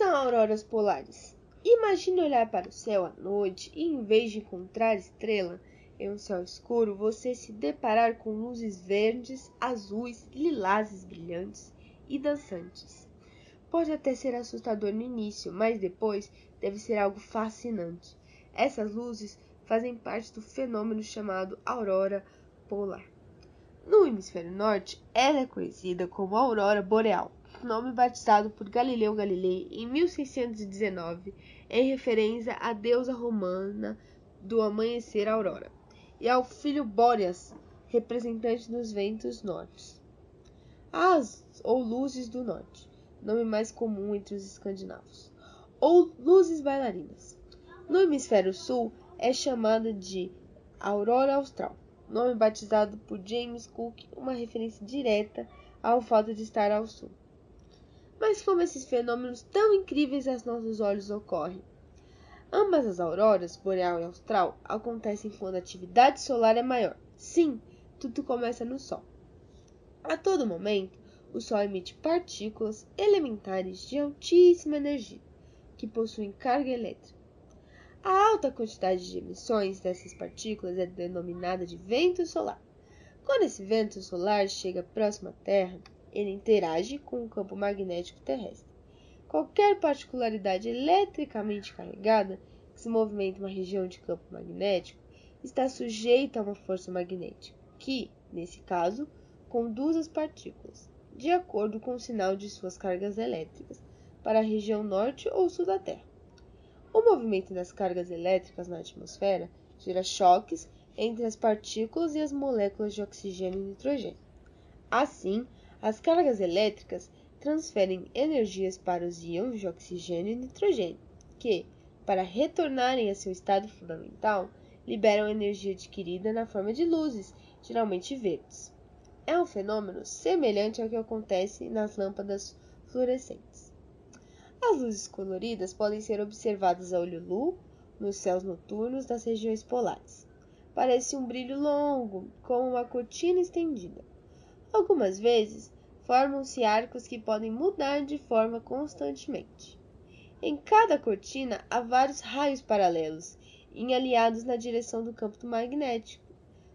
são auroras polares? Imagine olhar para o céu à noite e, em vez de encontrar estrela em um céu escuro, você se deparar com luzes verdes, azuis, lilazes brilhantes e dançantes. Pode até ser assustador no início, mas depois deve ser algo fascinante. Essas luzes fazem parte do fenômeno chamado aurora polar. No hemisfério norte, ela é conhecida como aurora boreal nome batizado por Galileu Galilei em 1619, em referência à deusa romana do amanhecer aurora, e ao filho Boreas, representante dos ventos nortes. As ou luzes do norte, nome mais comum entre os escandinavos, ou luzes bailarinas. No hemisfério sul é chamada de aurora austral, nome batizado por James Cook, uma referência direta ao fato de estar ao sul. Mas como esses fenômenos tão incríveis aos nossos olhos ocorrem? Ambas as auroras, boreal e austral, acontecem quando a atividade solar é maior. Sim, tudo começa no Sol. A todo momento, o Sol emite partículas elementares de altíssima energia, que possuem carga elétrica. A alta quantidade de emissões dessas partículas é denominada de vento solar. Quando esse vento solar chega próximo à Terra, ele interage com o campo magnético terrestre. Qualquer particularidade eletricamente carregada que se movimenta em uma região de campo magnético está sujeita a uma força magnética, que, nesse caso, conduz as partículas, de acordo com o sinal de suas cargas elétricas, para a região norte ou sul da Terra. O movimento das cargas elétricas na atmosfera gera choques entre as partículas e as moléculas de oxigênio e nitrogênio. Assim, as cargas elétricas transferem energias para os íons de oxigênio e nitrogênio, que, para retornarem a seu estado fundamental, liberam energia adquirida na forma de luzes, geralmente verdes. É um fenômeno semelhante ao que acontece nas lâmpadas fluorescentes. As luzes coloridas podem ser observadas a olho nu nos céus noturnos das regiões polares. Parece um brilho longo, como uma cortina estendida. Algumas vezes, formam-se arcos que podem mudar de forma constantemente. Em cada cortina há vários raios paralelos, aliados na direção do campo magnético,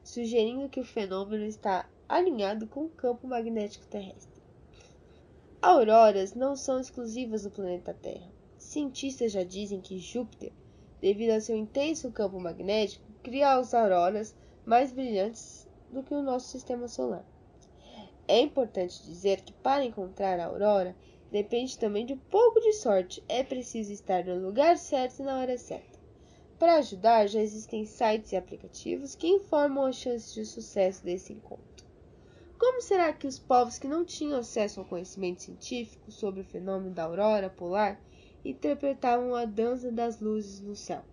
sugerindo que o fenômeno está alinhado com o campo magnético terrestre. Auroras não são exclusivas do planeta Terra. Cientistas já dizem que Júpiter, devido ao seu intenso campo magnético, cria as auroras mais brilhantes do que o nosso sistema solar. É importante dizer que para encontrar a aurora depende também de um pouco de sorte. É preciso estar no lugar certo e na hora certa. Para ajudar, já existem sites e aplicativos que informam as chances de sucesso desse encontro. Como será que os povos que não tinham acesso ao conhecimento científico sobre o fenômeno da aurora polar interpretavam a dança das luzes no céu?